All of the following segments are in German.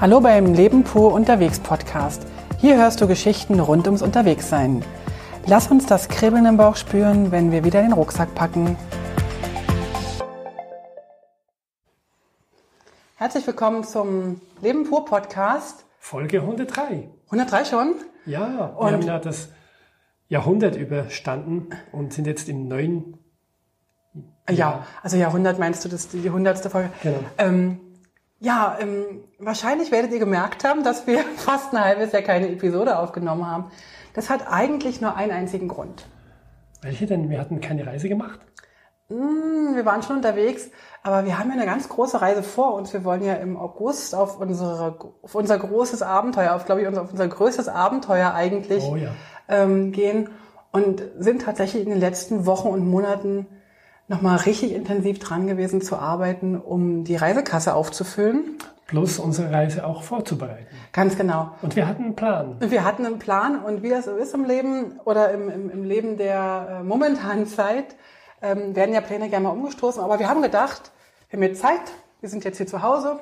Hallo beim Leben pur unterwegs Podcast. Hier hörst du Geschichten rund ums Unterwegssein. Lass uns das Kribbeln im Bauch spüren, wenn wir wieder den Rucksack packen. Herzlich willkommen zum Leben pur Podcast. Folge 103. 103 schon? Ja, wir und haben ja das Jahrhundert überstanden und sind jetzt im neuen. Ja, ja also Jahrhundert meinst du, das ist die hundertste Folge? Genau. Ähm, ja, ähm, wahrscheinlich werdet ihr gemerkt haben, dass wir fast ein halbes Jahr keine Episode aufgenommen haben. Das hat eigentlich nur einen einzigen Grund. Welche denn? Wir hatten keine Reise gemacht? Mm, wir waren schon unterwegs, aber wir haben ja eine ganz große Reise vor uns. Wir wollen ja im August auf, unsere, auf unser großes Abenteuer, auf glaube ich auf unser größtes Abenteuer eigentlich oh, ja. ähm, gehen und sind tatsächlich in den letzten Wochen und Monaten nochmal richtig intensiv dran gewesen zu arbeiten, um die Reisekasse aufzufüllen. Plus unsere Reise auch vorzubereiten. Ganz genau. Und wir hatten einen Plan. Wir hatten einen Plan und wie das so ist im Leben oder im, im, im Leben der äh, momentanen Zeit, ähm, werden ja Pläne gerne mal umgestoßen. Aber wir haben gedacht, wir haben jetzt Zeit, wir sind jetzt hier zu Hause,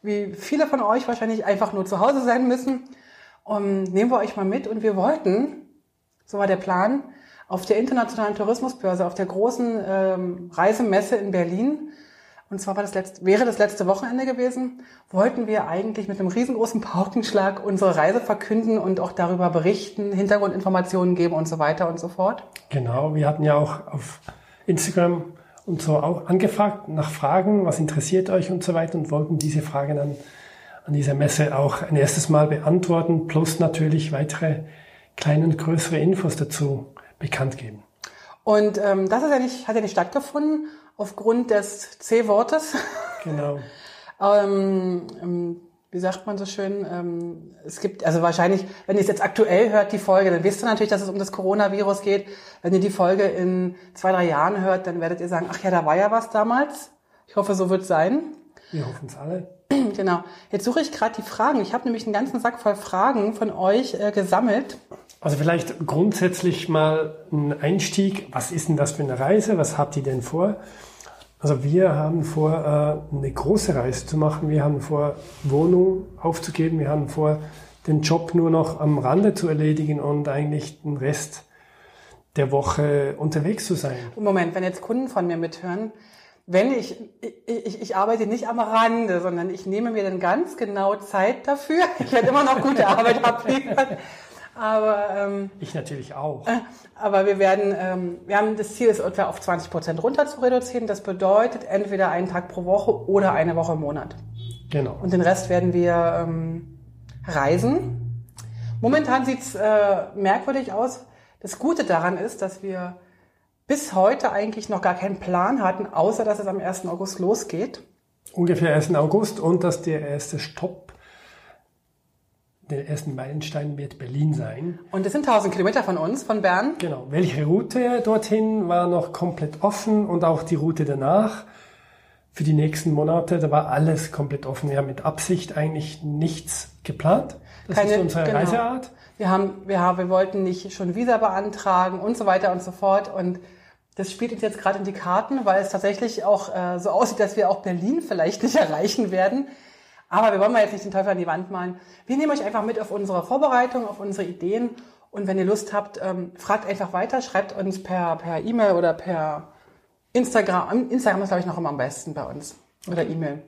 wie viele von euch wahrscheinlich einfach nur zu Hause sein müssen. Und nehmen wir euch mal mit und wir wollten, so war der Plan, auf der internationalen Tourismusbörse, auf der großen ähm, Reisemesse in Berlin, und zwar war das letzte, wäre das letzte Wochenende gewesen, wollten wir eigentlich mit einem riesengroßen Paukenschlag unsere Reise verkünden und auch darüber berichten, Hintergrundinformationen geben und so weiter und so fort. Genau, wir hatten ja auch auf Instagram und so auch angefragt nach Fragen, was interessiert euch und so weiter und wollten diese Fragen dann an dieser Messe auch ein erstes Mal beantworten, plus natürlich weitere kleine und größere Infos dazu bekannt geben. Und ähm, das ja nicht, hat ja nicht stattgefunden aufgrund des C-Wortes. Genau. ähm, ähm, wie sagt man so schön? Ähm, es gibt, also wahrscheinlich, wenn ihr es jetzt aktuell hört, die Folge, dann wisst ihr natürlich, dass es um das Coronavirus geht. Wenn ihr die Folge in zwei, drei Jahren hört, dann werdet ihr sagen, ach ja, da war ja was damals. Ich hoffe, so wird es sein. Wir hoffen es alle. Genau. Jetzt suche ich gerade die Fragen. Ich habe nämlich einen ganzen Sack voll Fragen von euch äh, gesammelt. Also vielleicht grundsätzlich mal ein Einstieg. Was ist denn das für eine Reise? Was habt ihr denn vor? Also wir haben vor, äh, eine große Reise zu machen. Wir haben vor, Wohnung aufzugeben. Wir haben vor, den Job nur noch am Rande zu erledigen und eigentlich den Rest der Woche unterwegs zu sein. Moment, wenn jetzt Kunden von mir mithören, wenn ich, ich, ich arbeite nicht am Rande, sondern ich nehme mir dann ganz genau Zeit dafür. Ich werde immer noch gute Arbeit abliefern. Aber ähm, ich natürlich auch. Äh, aber wir werden, ähm, wir haben das Ziel, es etwa auf 20 Prozent runter zu reduzieren. Das bedeutet entweder einen Tag pro Woche oder eine Woche im Monat. Genau. Und den Rest werden wir ähm, reisen. Momentan sieht's äh, merkwürdig aus. Das Gute daran ist, dass wir bis heute eigentlich noch gar keinen Plan hatten, außer dass es am 1. August losgeht. Ungefähr 1. August und dass der erste Stopp der ersten Meilenstein wird Berlin sein. Und das sind 1000 Kilometer von uns, von Bern. Genau. Welche Route dorthin war noch komplett offen und auch die Route danach für die nächsten Monate, da war alles komplett offen. Wir haben mit Absicht eigentlich nichts geplant. Das Keine, ist unsere genau. Reiseart. Wir haben, wir haben, wir wollten nicht schon Visa beantragen und so weiter und so fort und das spielt uns jetzt gerade in die Karten, weil es tatsächlich auch äh, so aussieht, dass wir auch Berlin vielleicht nicht erreichen werden. Aber wir wollen mal jetzt nicht den Teufel an die Wand malen. Wir nehmen euch einfach mit auf unsere Vorbereitung, auf unsere Ideen. Und wenn ihr Lust habt, ähm, fragt einfach weiter, schreibt uns per per E-Mail oder per Instagram. Instagram ist, glaube ich, noch immer am besten bei uns. Oder E-Mail.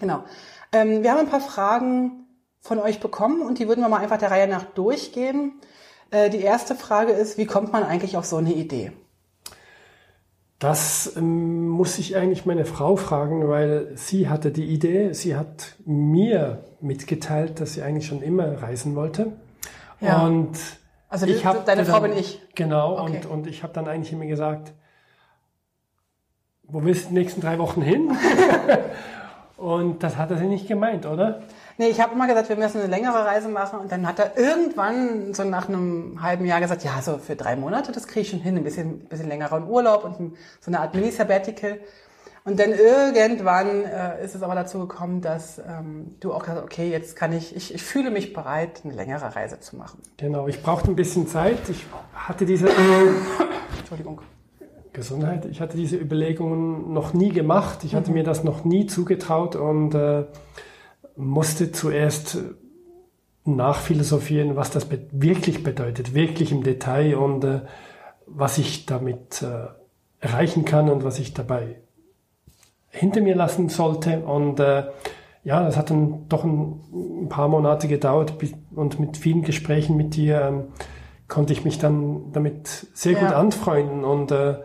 Genau. Ähm, wir haben ein paar Fragen von euch bekommen und die würden wir mal einfach der Reihe nach durchgehen. Äh, die erste Frage ist, wie kommt man eigentlich auf so eine Idee? Das ähm, muss ich eigentlich meine Frau fragen, weil sie hatte die Idee, sie hat mir mitgeteilt, dass sie eigentlich schon immer reisen wollte. Ja. Und also ich habe deine Frau bin ich. Genau, okay. und, und ich habe dann eigentlich immer gesagt, wo willst du die nächsten drei Wochen hin? und das hat er sie nicht gemeint, oder? Nee, ich habe immer gesagt, wir müssen eine längere Reise machen. Und dann hat er irgendwann so nach einem halben Jahr gesagt, ja, so für drei Monate, das kriege ich schon hin. Ein bisschen, bisschen längeren Urlaub und so eine Art Mini-Sabbatical. Und dann irgendwann äh, ist es aber dazu gekommen, dass ähm, du auch gesagt hast, okay, jetzt kann ich, ich, ich fühle mich bereit, eine längere Reise zu machen. Genau, ich brauchte ein bisschen Zeit. Ich hatte diese... Entschuldigung. Gesundheit. Ich hatte diese Überlegungen noch nie gemacht. Ich hatte mhm. mir das noch nie zugetraut und... Äh, musste zuerst nachphilosophieren, was das wirklich bedeutet, wirklich im Detail und äh, was ich damit äh, erreichen kann und was ich dabei hinter mir lassen sollte. Und äh, ja, das hat dann doch ein, ein paar Monate gedauert und mit vielen Gesprächen mit dir ähm, konnte ich mich dann damit sehr gut ja. anfreunden und äh,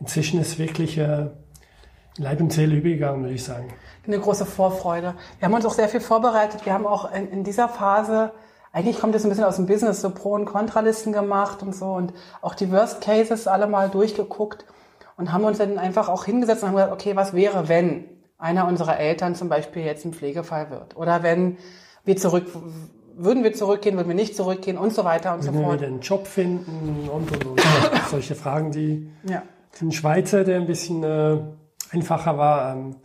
inzwischen ist wirklich äh, Leib und Seele übergegangen, würde ich sagen. Eine große Vorfreude. Wir haben uns auch sehr viel vorbereitet. Wir haben auch in, in dieser Phase, eigentlich kommt das ein bisschen aus dem Business, so Pro- und Kontralisten gemacht und so und auch die Worst Cases alle mal durchgeguckt und haben uns dann einfach auch hingesetzt und haben gesagt, okay, was wäre, wenn einer unserer Eltern zum Beispiel jetzt ein Pflegefall wird? Oder wenn wir zurück würden wir zurückgehen, würden wir nicht zurückgehen und so weiter und würden so fort. Würden wir einen Job finden und, und, und. Solche Fragen, die ja. den Schweizer, der ein bisschen äh, einfacher war, ähm,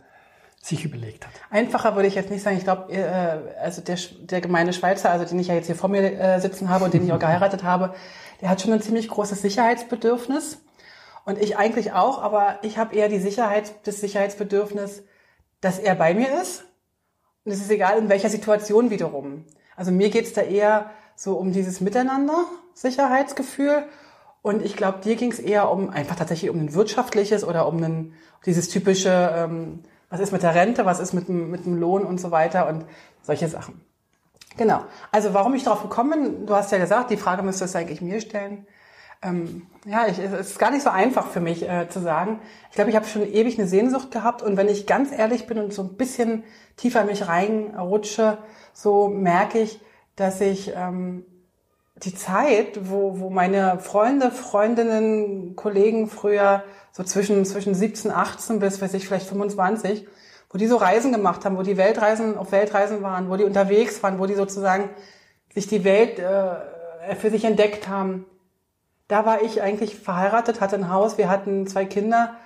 sich überlegt hat. Einfacher würde ich jetzt nicht sagen. Ich glaube, äh, also der, der gemeine Schweizer, also den ich ja jetzt hier vor mir äh, sitzen habe und den ich auch geheiratet habe, der hat schon ein ziemlich großes Sicherheitsbedürfnis. Und ich eigentlich auch, aber ich habe eher die Sicherheit, das Sicherheitsbedürfnis, dass er bei mir ist. Und es ist egal, in welcher Situation wiederum. Also mir geht's da eher so um dieses Miteinander, Sicherheitsgefühl. Und ich glaube, dir ging's eher um einfach tatsächlich um ein wirtschaftliches oder um ein, dieses typische, ähm, was ist mit der Rente, was ist mit, mit dem Lohn und so weiter und solche Sachen. Genau. Also warum ich darauf gekommen bin, du hast ja gesagt, die Frage müsstest du eigentlich mir stellen. Ähm, ja, ich, es ist gar nicht so einfach für mich äh, zu sagen. Ich glaube, ich habe schon ewig eine Sehnsucht gehabt und wenn ich ganz ehrlich bin und so ein bisschen tiefer in mich reinrutsche, so merke ich, dass ich ähm, die Zeit, wo, wo meine Freunde, Freundinnen, Kollegen früher so zwischen, zwischen 17, 18 bis, weiß ich, vielleicht 25, wo die so Reisen gemacht haben, wo die Weltreisen, auf Weltreisen waren, wo die unterwegs waren, wo die sozusagen sich die Welt äh, für sich entdeckt haben. Da war ich eigentlich verheiratet, hatte ein Haus, wir hatten zwei Kinder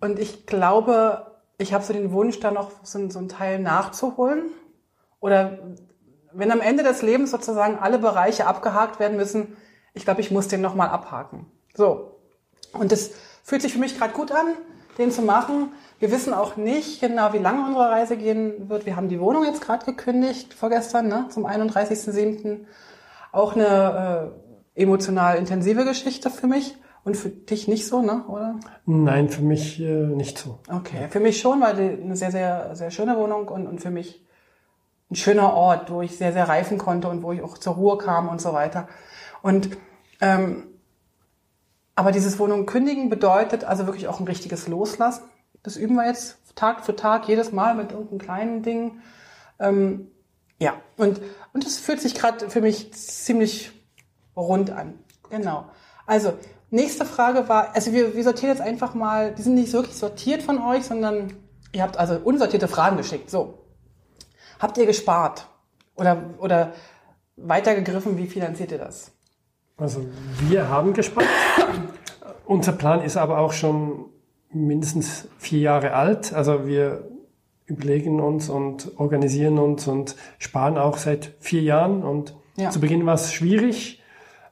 und ich glaube, ich habe so den Wunsch, da noch so, so einen Teil nachzuholen oder wenn am Ende des Lebens sozusagen alle Bereiche abgehakt werden müssen, ich glaube, ich muss den nochmal abhaken. So. Und das fühlt sich für mich gerade gut an, den zu machen. Wir wissen auch nicht genau, wie lange unsere Reise gehen wird. Wir haben die Wohnung jetzt gerade gekündigt, vorgestern, ne, zum 31.07. Auch eine äh, emotional intensive Geschichte für mich. Und für dich nicht so, ne? oder? Nein, für mich äh, nicht so. Okay, für mich schon, weil die, eine sehr, sehr, sehr schöne Wohnung und, und für mich ein schöner Ort, wo ich sehr, sehr reifen konnte und wo ich auch zur Ruhe kam und so weiter. Und ähm, aber dieses Wohnung kündigen bedeutet also wirklich auch ein richtiges Loslassen. Das üben wir jetzt Tag für Tag, jedes Mal mit irgendeinem kleinen Ding. Ähm, ja, und und es fühlt sich gerade für mich ziemlich rund an. Genau. Also nächste Frage war, also wir, wir sortieren jetzt einfach mal, die sind nicht wirklich sortiert von euch, sondern ihr habt also unsortierte Fragen geschickt. So, Habt ihr gespart? Oder, oder weitergegriffen, wie finanziert ihr das? Also wir haben gespart. Unser Plan ist aber auch schon mindestens vier Jahre alt. Also wir überlegen uns und organisieren uns und sparen auch seit vier Jahren. Und ja. zu Beginn war es schwierig.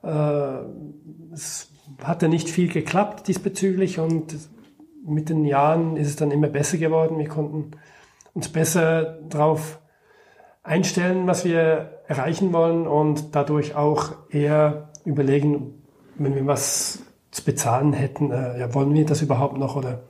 Äh, es hatte nicht viel geklappt diesbezüglich und mit den Jahren ist es dann immer besser geworden. Wir konnten uns besser darauf einstellen, was wir erreichen wollen und dadurch auch eher überlegen, wenn wir was zu bezahlen hätten, äh, ja, wollen wir das überhaupt noch oder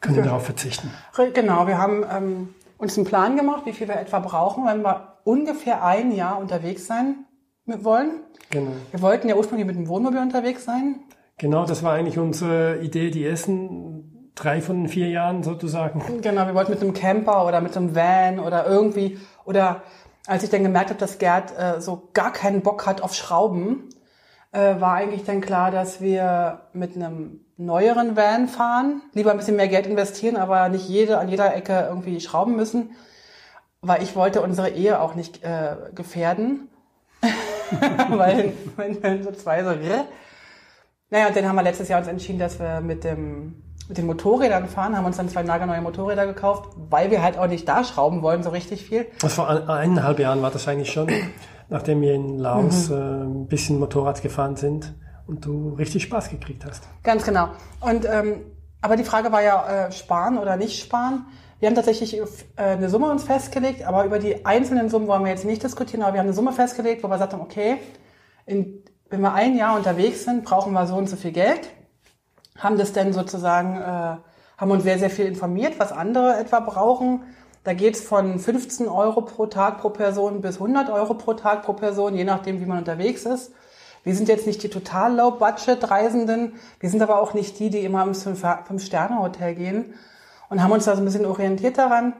können wir darauf verzichten? Genau, wir haben ähm, uns einen Plan gemacht, wie viel wir etwa brauchen, wenn wir ungefähr ein Jahr unterwegs sein wollen. Genau. Wir wollten ja ursprünglich mit dem Wohnmobil unterwegs sein. Genau, das war eigentlich unsere Idee, die ersten drei von vier Jahren sozusagen. Genau, wir wollten mit einem Camper oder mit einem Van oder irgendwie oder als ich dann gemerkt habe, dass Gerd äh, so gar keinen Bock hat auf Schrauben, äh, war eigentlich dann klar, dass wir mit einem neueren Van fahren, lieber ein bisschen mehr Geld investieren, aber nicht jede an jeder Ecke irgendwie schrauben müssen, weil ich wollte unsere Ehe auch nicht äh, gefährden, weil wenn, wenn so zwei so, naja, und dann haben wir letztes Jahr uns entschieden, dass wir mit dem mit den Motorrädern fahren, haben uns dann zwei nagelneue Motorräder gekauft, weil wir halt auch nicht da schrauben wollen, so richtig viel. Was vor eineinhalb Jahren war das eigentlich schon, nachdem wir in Laos mhm. äh, ein bisschen Motorrad gefahren sind und du richtig Spaß gekriegt hast. Ganz genau. Und ähm, aber die Frage war ja, äh, sparen oder nicht sparen. Wir haben tatsächlich äh, eine Summe uns festgelegt, aber über die einzelnen Summen wollen wir jetzt nicht diskutieren, aber wir haben eine Summe festgelegt, wo wir gesagt haben, okay, in, wenn wir ein Jahr unterwegs sind, brauchen wir so und so viel Geld. Haben das denn sozusagen, äh, haben uns sehr, sehr viel informiert, was andere etwa brauchen. Da geht's von 15 Euro pro Tag pro Person bis 100 Euro pro Tag pro Person, je nachdem, wie man unterwegs ist. Wir sind jetzt nicht die total Low-Budget-Reisenden. Wir sind aber auch nicht die, die immer ins Fünf-Sterne-Hotel gehen und haben uns da so ein bisschen orientiert daran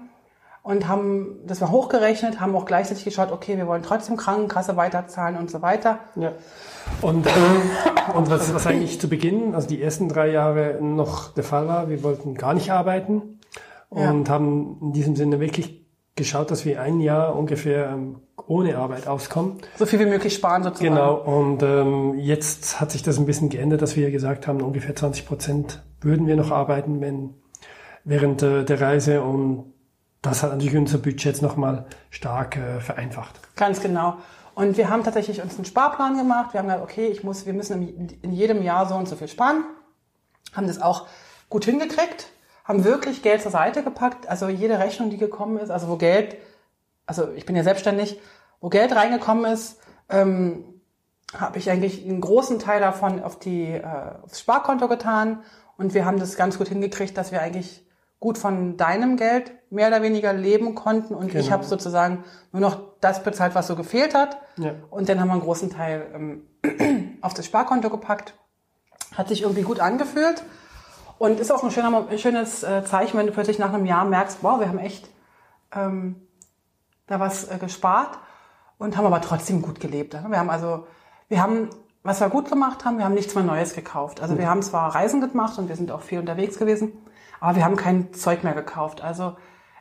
und haben das mal hochgerechnet, haben auch gleichzeitig geschaut, okay, wir wollen trotzdem Krankenkasse weiterzahlen und so weiter. Ja. Und, äh, und was, was eigentlich zu Beginn, also die ersten drei Jahre noch der Fall war, wir wollten gar nicht arbeiten und ja. haben in diesem Sinne wirklich geschaut, dass wir ein Jahr ungefähr ähm, ohne Arbeit auskommen. So viel wie möglich sparen sozusagen. Genau. Und ähm, jetzt hat sich das ein bisschen geändert, dass wir gesagt haben, ungefähr 20 Prozent würden wir noch arbeiten, wenn während äh, der Reise und das hat natürlich unser Budget jetzt nochmal stark äh, vereinfacht. Ganz genau. Und wir haben tatsächlich uns einen Sparplan gemacht. Wir haben gesagt, okay, ich muss, wir müssen in jedem Jahr so und so viel sparen. Haben das auch gut hingekriegt haben wirklich Geld zur Seite gepackt. Also jede Rechnung, die gekommen ist, also wo Geld, also ich bin ja selbstständig, wo Geld reingekommen ist, ähm, habe ich eigentlich einen großen Teil davon auf die äh, aufs Sparkonto getan und wir haben das ganz gut hingekriegt, dass wir eigentlich gut von deinem Geld mehr oder weniger leben konnten und genau. ich habe sozusagen nur noch das bezahlt, was so gefehlt hat ja. und dann haben wir einen großen Teil ähm, auf das Sparkonto gepackt. Hat sich irgendwie gut angefühlt und ist auch ein, schöner, ein schönes äh, Zeichen, wenn du plötzlich nach einem Jahr merkst, wow, wir haben echt ähm, da was äh, gespart und haben aber trotzdem gut gelebt. Wir haben also, wir haben, was wir gut gemacht haben, wir haben nichts mehr Neues gekauft. Also wir haben zwar Reisen gemacht und wir sind auch viel unterwegs gewesen, aber wir haben kein Zeug mehr gekauft. Also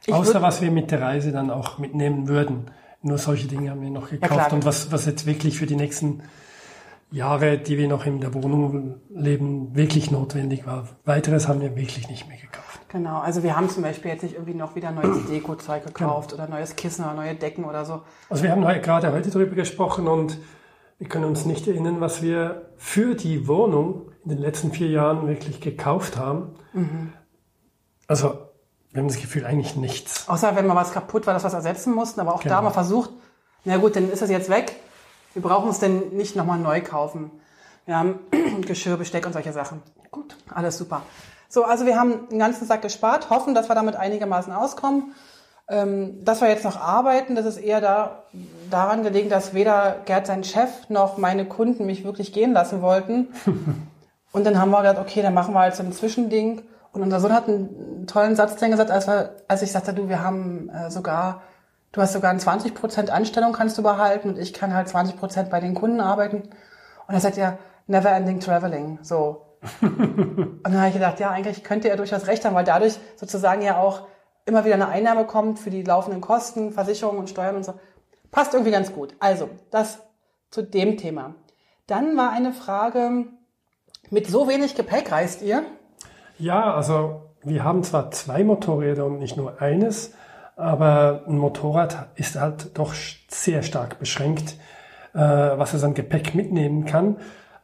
Außer was wir mit der Reise dann auch mitnehmen würden. Nur solche Dinge haben wir noch gekauft. Ja, und was, was jetzt wirklich für die nächsten Jahre, die wir noch in der Wohnung leben, wirklich notwendig war. Weiteres haben wir wirklich nicht mehr gekauft. Genau, also wir haben zum Beispiel jetzt nicht irgendwie noch wieder neues Deko-Zeug gekauft genau. oder neues Kissen oder neue Decken oder so. Also wir haben gerade heute darüber gesprochen und wir können uns nicht erinnern, was wir für die Wohnung in den letzten vier Jahren wirklich gekauft haben. Mhm. Also wir haben das Gefühl eigentlich nichts. Außer wenn mal was kaputt war, dass wir es ersetzen mussten, aber auch genau. da mal versucht, na gut, dann ist es jetzt weg wir brauchen es denn nicht nochmal neu kaufen. Wir haben Geschirr, Besteck und solche Sachen. Gut, alles super. So, also wir haben den ganzen Sack gespart, hoffen, dass wir damit einigermaßen auskommen. Ähm, dass wir jetzt noch arbeiten, das ist eher da, daran gelegen, dass weder Gerd, sein Chef, noch meine Kunden mich wirklich gehen lassen wollten. und dann haben wir gedacht, okay, dann machen wir halt so ein Zwischending. Und unser Sohn hat einen tollen Satz dann gesagt, als, wir, als ich sagte, du, wir haben äh, sogar Du hast sogar eine 20% Anstellung kannst du behalten und ich kann halt 20% bei den Kunden arbeiten. Und er sagt ja, never ending traveling, so. und dann habe ich gedacht, ja, eigentlich könnte er durchaus recht haben, weil dadurch sozusagen ja auch immer wieder eine Einnahme kommt für die laufenden Kosten, Versicherungen und Steuern und so. Passt irgendwie ganz gut. Also, das zu dem Thema. Dann war eine Frage, mit so wenig Gepäck reist ihr? Ja, also wir haben zwar zwei Motorräder und nicht nur eines, aber ein Motorrad ist halt doch sehr stark beschränkt, äh, was es an Gepäck mitnehmen kann.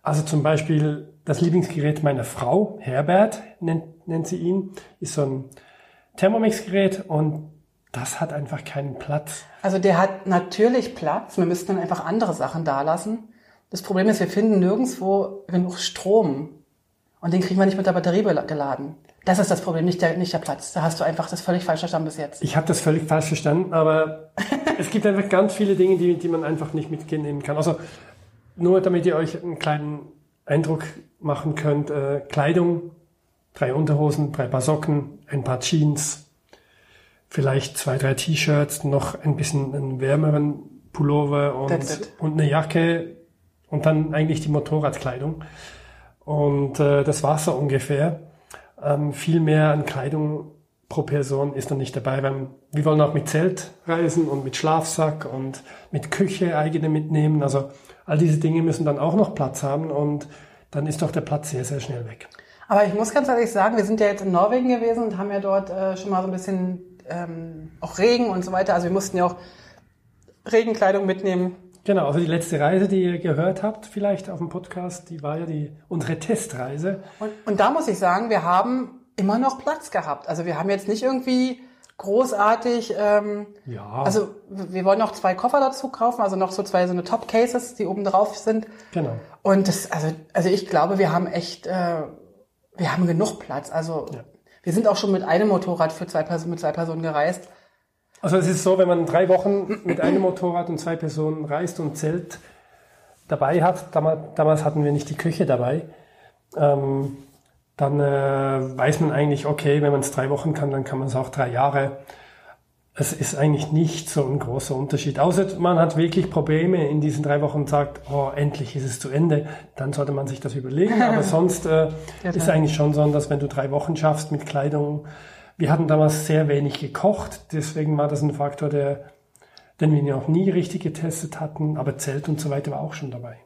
Also zum Beispiel das Lieblingsgerät meiner Frau, Herbert nennt, nennt sie ihn, ist so ein Thermomix-Gerät und das hat einfach keinen Platz. Also der hat natürlich Platz, wir müssten dann einfach andere Sachen da lassen. Das Problem ist, wir finden nirgendwo genug Strom und den kriegen wir nicht mit der Batterie geladen. Das ist das Problem, nicht der, nicht der Platz. Da hast du einfach das völlig falsch verstanden bis jetzt. Ich habe das völlig falsch verstanden, aber es gibt einfach ganz viele Dinge, die, die man einfach nicht mitnehmen kann. Also nur damit ihr euch einen kleinen Eindruck machen könnt, äh, Kleidung, drei Unterhosen, drei Paar Socken, ein paar Jeans, vielleicht zwei, drei T-Shirts, noch ein bisschen einen wärmeren Pullover und, und eine Jacke und dann eigentlich die Motorradkleidung. Und äh, das war's so ungefähr. Ähm, viel mehr an Kleidung pro Person ist dann nicht dabei. Weil wir wollen auch mit Zelt reisen und mit Schlafsack und mit Küche eigene mitnehmen. Also all diese Dinge müssen dann auch noch Platz haben und dann ist doch der Platz sehr, sehr schnell weg. Aber ich muss ganz ehrlich sagen, wir sind ja jetzt in Norwegen gewesen und haben ja dort äh, schon mal so ein bisschen ähm, auch Regen und so weiter. Also wir mussten ja auch Regenkleidung mitnehmen. Genau, also die letzte Reise, die ihr gehört habt, vielleicht auf dem Podcast, die war ja die unsere Testreise. Und, und da muss ich sagen, wir haben immer noch Platz gehabt. Also wir haben jetzt nicht irgendwie großartig. Ähm, Ja. Also wir wollen noch zwei Koffer dazu kaufen, also noch so zwei so eine Top Cases, die oben drauf sind. Genau. Und das, also, also ich glaube, wir haben echt, äh, wir haben genug Platz. Also Ja. wir sind auch schon mit einem Motorrad für zwei Personen, mit zwei Personen gereist. Also es ist so, wenn man drei Wochen mit einem Motorrad und zwei Personen reist und Zelt dabei hat, damals, damals hatten wir nicht die Küche dabei, ähm, dann äh, weiß man eigentlich, okay, wenn man es drei Wochen kann, dann kann man es auch drei Jahre. Es ist eigentlich nicht so ein großer Unterschied. Außer man hat wirklich Probleme in diesen drei Wochen und sagt, oh, endlich ist es zu Ende, dann sollte man sich das überlegen. Aber sonst äh, ist eigentlich schon so, dass wenn du drei Wochen schaffst mit Kleidung, wir hatten damals sehr wenig gekocht, deswegen war das ein Faktor, der, den wir noch nie richtig getestet hatten, aber Zelt und so weiter war auch schon dabei.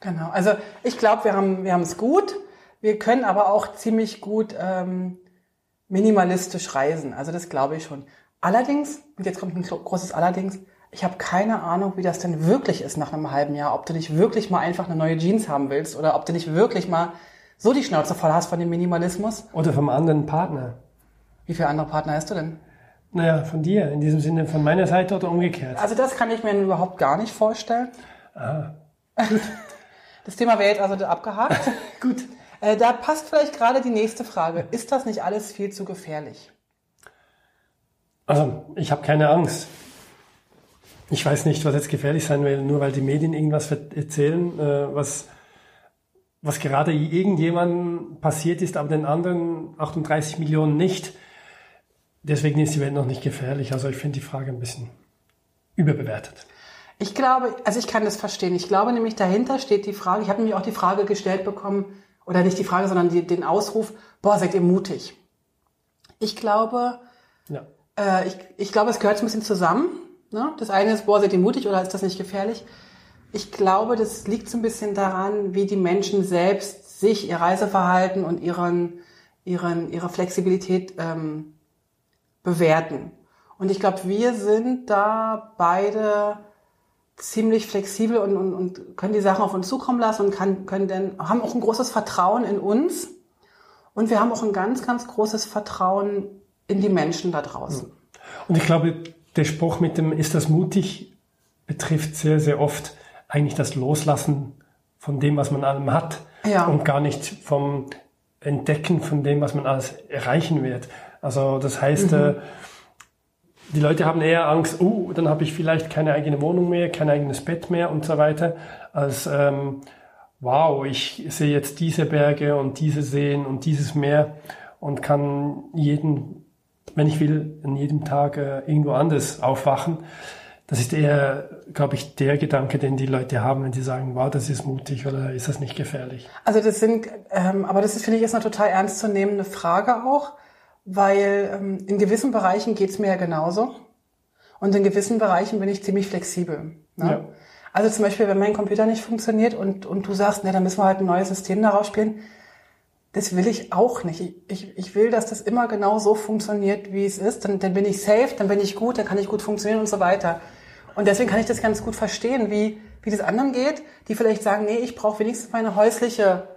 Genau. Also ich glaube, wir haben wir haben es gut. Wir können aber auch ziemlich gut ähm, minimalistisch reisen. Also das glaube ich schon. Allerdings, und jetzt kommt ein gro- großes Allerdings, ich habe keine Ahnung, wie das denn wirklich ist nach einem halben Jahr. Ob du nicht wirklich mal einfach eine neue Jeans haben willst oder ob du nicht wirklich mal so die Schnauze voll hast von dem Minimalismus. Oder vom anderen Partner. Wie viele andere Partner hast du denn? Naja, von dir, in diesem Sinne von meiner Seite oder umgekehrt. Also das kann ich mir überhaupt gar nicht vorstellen. Ah, Das Thema wäre jetzt also abgehakt. gut. Äh, da passt vielleicht gerade die nächste Frage. Ist das nicht alles viel zu gefährlich? Also, ich habe keine Angst. Ich weiß nicht, was jetzt gefährlich sein will, nur weil die Medien irgendwas erzählen, äh, was, was gerade irgendjemandem passiert ist, aber den anderen 38 Millionen nicht. Deswegen ist die Welt noch nicht gefährlich. Also ich finde die Frage ein bisschen überbewertet. Ich glaube, also ich kann das verstehen. Ich glaube nämlich dahinter steht die Frage, ich habe nämlich auch die Frage gestellt bekommen, oder nicht die Frage, sondern die, den Ausruf, boah, seid ihr mutig. Ich glaube, Ja. äh, ich, ich glaube, es gehört ein bisschen zusammen. Ne? Das eine ist, boah, seid ihr mutig oder ist das nicht gefährlich? Ich glaube, das liegt so ein bisschen daran, wie die Menschen selbst sich, ihr Reiseverhalten und ihren, ihren, ihre Flexibilität ähm, bewerten. Und ich glaube, wir sind da beide ziemlich flexibel und, und, und können die Sachen auf uns zukommen lassen und kann, können denn, haben auch ein großes Vertrauen in uns. Und wir haben auch ein ganz, ganz großes Vertrauen in die Menschen da draußen. Und ich glaube, der Spruch mit dem ist das mutig betrifft sehr, sehr oft eigentlich das Loslassen von dem, was man allem hat Ja. und gar nicht vom Entdecken von dem, was man alles erreichen wird. Also das heißt, Mhm. äh, die Leute haben eher Angst, oh, dann habe ich vielleicht keine eigene Wohnung mehr, kein eigenes Bett mehr und so weiter, als ähm, wow, ich sehe jetzt diese Berge und diese Seen und dieses Meer und kann jeden, wenn ich will, an jedem Tag äh, irgendwo anders aufwachen. Das ist eher, glaube ich, der Gedanke, den die Leute haben, wenn sie sagen, wow, das ist mutig oder ist das nicht gefährlich? Also das sind, ähm, aber das ist, finde ich, ist eine total ernstzunehmende Frage auch, weil ähm, in gewissen Bereichen geht's mir ja genauso. Und in gewissen Bereichen bin ich ziemlich flexibel. Ne? Ja. Also zum Beispiel, wenn mein Computer nicht funktioniert und, und du sagst, ne, dann müssen wir halt ein neues System daraus spielen, das will ich auch nicht. Ich, ich, ich will, dass das immer genau so funktioniert, wie es ist. Dann, dann bin ich safe, dann bin ich gut, dann kann ich gut funktionieren und so weiter. Und deswegen kann ich das ganz gut verstehen, wie, wie das anderen geht, die vielleicht sagen, nee, ich brauche wenigstens meine häusliche,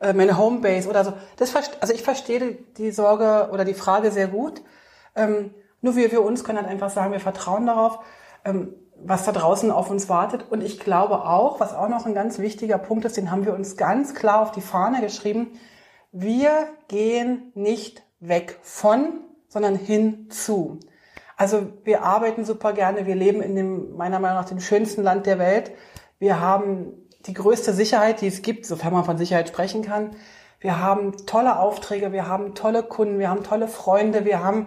meine Homebase oder so. Das, also ich verstehe die, Sorge oder die Frage sehr gut. Ähm, nur wir, wir uns können halt einfach sagen, wir vertrauen darauf, ähm, was da draußen auf uns wartet. Und ich glaube auch, was auch noch ein ganz wichtiger Punkt ist, den haben wir uns ganz klar auf die Fahne geschrieben. Wir gehen nicht weg von, sondern hinzu. Also wir arbeiten super gerne, wir leben in dem, meiner Meinung nach, dem schönsten Land der Welt. Wir haben die größte Sicherheit, die es gibt, sofern man von Sicherheit sprechen kann. Wir haben tolle Aufträge, wir haben tolle Kunden, wir haben tolle Freunde, wir haben,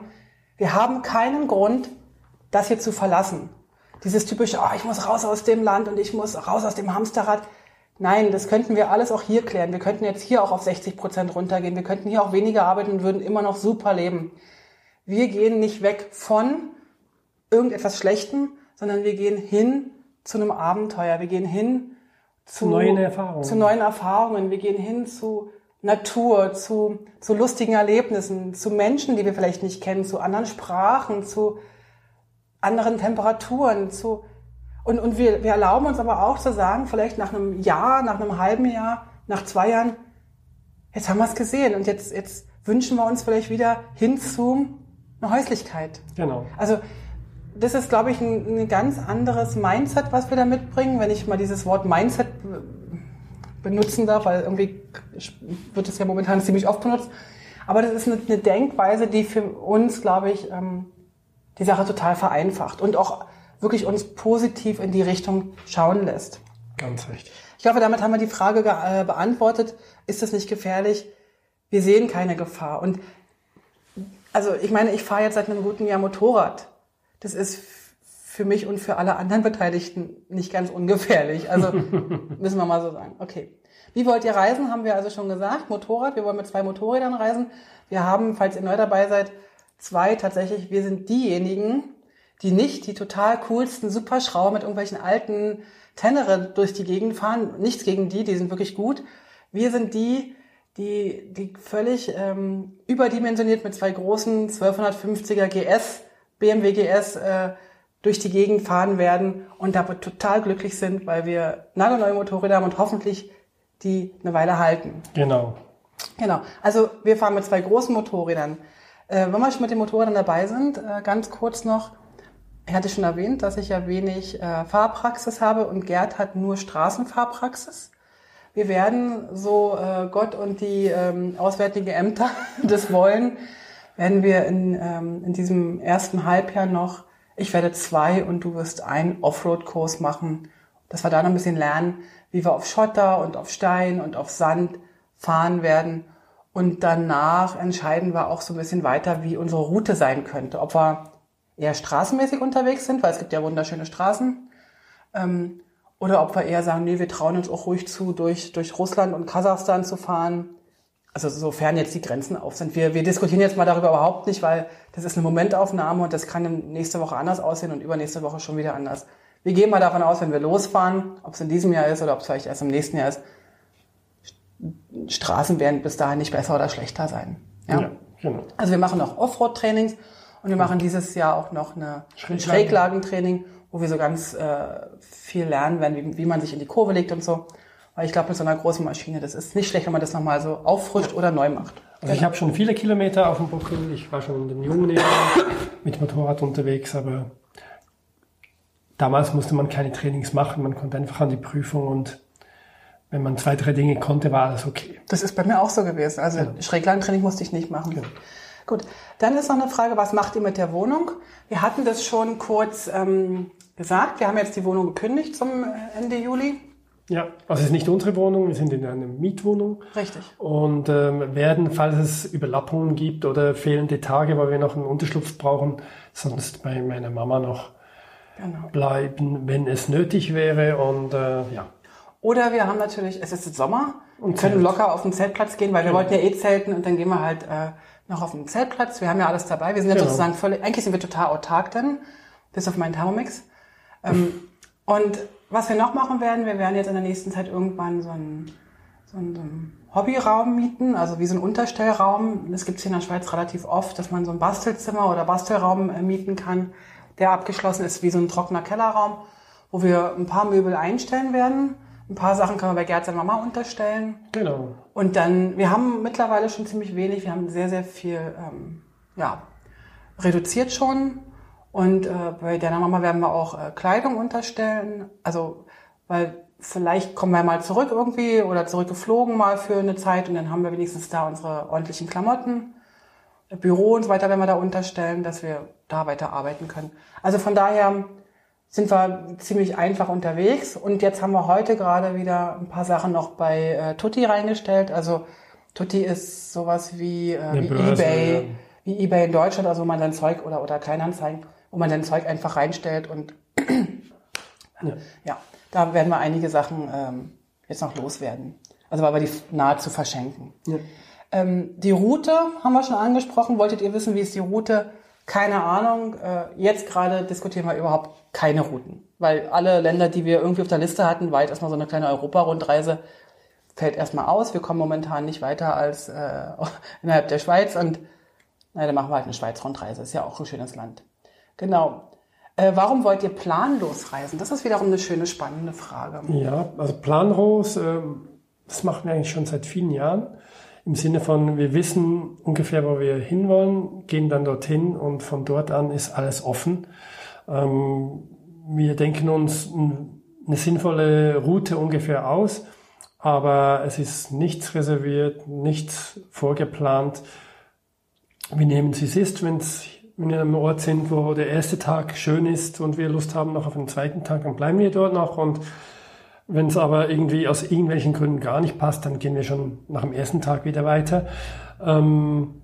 wir haben keinen Grund, das hier zu verlassen. Dieses typische, oh, ich muss raus aus dem Land und ich muss raus aus dem Hamsterrad. Nein, das könnten wir alles auch hier klären. Wir könnten jetzt hier auch auf 60 Prozent runtergehen. Wir könnten hier auch weniger arbeiten und würden immer noch super leben. Wir gehen nicht weg von irgendetwas Schlechtem, sondern wir gehen hin zu einem Abenteuer. Wir gehen hin zu, neuen Erfahrungen. Zu neuen Erfahrungen. Wir gehen hin zu Natur, zu, zu lustigen Erlebnissen, zu Menschen, die wir vielleicht nicht kennen, zu anderen Sprachen, zu anderen Temperaturen, zu und, und wir, wir erlauben uns aber auch zu sagen, vielleicht nach einem Jahr, nach einem halben Jahr, nach zwei Jahren, jetzt haben wir es gesehen und jetzt, jetzt wünschen wir uns vielleicht wieder hin zu eine Häuslichkeit. Genau. Also das ist, glaube ich, ein, ein ganz anderes Mindset, was wir da mitbringen. Wenn ich mal dieses Wort Mindset benutzen darf, weil irgendwie wird es ja momentan ziemlich oft benutzt. Aber das ist eine, eine Denkweise, die für uns, glaube ich, ähm, die Sache total vereinfacht und auch wirklich uns positiv in die Richtung schauen lässt. Ganz richtig. Ich hoffe, damit haben wir die Frage äh, beantwortet. Ist das nicht gefährlich? Wir sehen keine Gefahr. Und also ich meine, ich fahre jetzt seit einem guten Jahr Motorrad. Das ist für mich und für alle anderen Beteiligten nicht ganz ungefährlich. Also müssen wir mal so sagen. Okay. Wie wollt ihr reisen, haben wir also schon gesagt. Motorrad, wir wollen mit zwei Motorrädern reisen. Wir haben, falls ihr neu dabei seid, zwei tatsächlich. Wir sind diejenigen, die nicht die total coolsten Superschrauber mit irgendwelchen alten Tenere durch die Gegend fahren. Nichts gegen die, die sind wirklich gut. Wir sind die, die, die völlig ähm, überdimensioniert mit zwei großen 1250er GS, BMW GS, äh, durch die Gegend fahren werden und dabei total glücklich sind, weil wir nagelneue Motorräder haben und hoffentlich die eine Weile halten. Genau. Genau. Also wir fahren mit zwei großen Motorrädern. Äh, wenn wir schon mit den Motorrädern dabei sind, äh, ganz kurz noch, ich hatte schon erwähnt, dass ich ja wenig äh, Fahrpraxis habe und Gerd hat nur Straßenfahrpraxis. Wir werden, so äh, Gott und die ähm, auswärtigen Ämter das wollen, werden wir in, ähm, in diesem ersten Halbjahr noch ich werde zwei und du wirst einen Offroad-Kurs machen, dass wir da noch ein bisschen lernen, wie wir auf Schotter und auf Stein und auf Sand fahren werden. Und danach entscheiden wir auch so ein bisschen weiter, wie unsere Route sein könnte. Ob wir eher straßenmäßig unterwegs sind, weil es gibt ja wunderschöne Straßen. Ähm, oder ob wir eher sagen, nee, wir trauen uns auch ruhig zu, durch, durch Russland und Kasachstan zu fahren also sofern jetzt die Grenzen auf sind. Wir, wir diskutieren jetzt mal darüber überhaupt nicht, weil das ist eine Momentaufnahme und das kann nächste Woche anders aussehen und übernächste Woche schon wieder anders. Wir gehen mal davon aus, wenn wir losfahren, ob es in diesem Jahr ist oder ob es vielleicht erst im nächsten Jahr ist, Straßen werden bis dahin nicht besser oder schlechter sein. Ja, ja genau. Also wir machen noch Offroad-Trainings und wir machen dieses Jahr auch noch eine, ein Schräglagentraining, wo wir so ganz äh, viel lernen werden, wie, wie man sich in die Kurve legt und so. Weil ich glaube, mit so einer großen Maschine, das ist nicht schlecht, wenn man das nochmal so auffrischt oder neu macht. Also ich habe schon viele Kilometer auf dem Buckel. Ich war schon in den jungen Jahren mit Motorrad unterwegs, aber damals musste man keine Trainings machen. Man konnte einfach an die Prüfung und wenn man zwei, drei Dinge konnte, war alles okay. Das ist bei mir auch so gewesen. Also ja. Schräglagentraining musste ich nicht machen. Ja. Gut, dann ist noch eine Frage, was macht ihr mit der Wohnung? Wir hatten das schon kurz ähm, gesagt. Wir haben jetzt die Wohnung gekündigt zum Ende Juli. Ja, also es ist nicht unsere Wohnung, wir sind in einer Mietwohnung. Richtig. Und ähm, werden, falls es Überlappungen gibt oder fehlende Tage, weil wir noch einen Unterschlupf brauchen, sonst bei meiner Mama noch genau. bleiben, wenn es nötig wäre. Und äh, ja. Oder wir haben natürlich, es ist jetzt Sommer und können locker auf den Zeltplatz gehen, weil wir ja. wollten ja eh zelten und dann gehen wir halt äh, noch auf den Zeltplatz. Wir haben ja alles dabei. Wir sind ja genau. sozusagen völlig, eigentlich sind wir total autark dann, bis auf meinen Thermomix. Ähm, und was wir noch machen werden, wir werden jetzt in der nächsten Zeit irgendwann so einen, so einen, so einen Hobbyraum mieten, also wie so ein Unterstellraum. Das gibt es hier in der Schweiz relativ oft, dass man so ein Bastelzimmer oder Bastelraum äh, mieten kann, der abgeschlossen ist wie so ein trockener Kellerraum, wo wir ein paar Möbel einstellen werden. Ein paar Sachen können wir bei Gerd seiner Mama unterstellen. Genau. Und dann, wir haben mittlerweile schon ziemlich wenig, wir haben sehr, sehr viel, ähm, ja, reduziert schon. Und äh, bei der Mama werden wir auch äh, Kleidung unterstellen. Also, weil vielleicht kommen wir mal zurück irgendwie oder zurückgeflogen mal für eine Zeit und dann haben wir wenigstens da unsere ordentlichen Klamotten. Büro und so weiter werden wir da unterstellen, dass wir da weiter arbeiten können. Also von daher sind wir ziemlich einfach unterwegs und jetzt haben wir heute gerade wieder ein paar Sachen noch bei äh, Tutti reingestellt. Also Tutti ist sowas wie, äh, wie Börse, eBay, ja. wie eBay in Deutschland, also wo man sein Zeug oder, oder Kleinanzeigen wo man dann Zeug einfach reinstellt und ja. ja, da werden wir einige Sachen ähm, jetzt noch loswerden. Also weil wir die nahezu verschenken. Ja. Ähm, die Route haben wir schon angesprochen. Wolltet ihr wissen, wie ist die Route? Keine Ahnung. Äh, jetzt gerade diskutieren wir überhaupt keine Routen. Weil alle Länder, die wir irgendwie auf der Liste hatten, weit erstmal so eine kleine Europa-Rundreise, fällt erstmal aus. Wir kommen momentan nicht weiter als äh, innerhalb der Schweiz und na, dann machen wir halt eine Schweiz-Rundreise. Ist ja auch ein schönes Land. Genau. Äh, warum wollt ihr planlos reisen? Das ist wiederum eine schöne, spannende Frage. Ja, also planlos, äh, das machen wir eigentlich schon seit vielen Jahren. im Sinne von, wir wissen ungefähr, wo wir hinwollen, gehen dann dorthin und von dort an ist alles offen. Ähm, wir denken uns eine sinnvolle Route ungefähr aus, aber es ist nichts reserviert, nichts vorgeplant. Wir nehmen es, wie es ist, wenn wir an einem Ort sind, wo der erste Tag schön ist und wir Lust haben noch auf den zweiten Tag, dann bleiben wir dort noch und wenn es aber irgendwie aus irgendwelchen Gründen gar nicht passt, dann gehen wir schon nach dem ersten Tag wieder weiter. Ähm,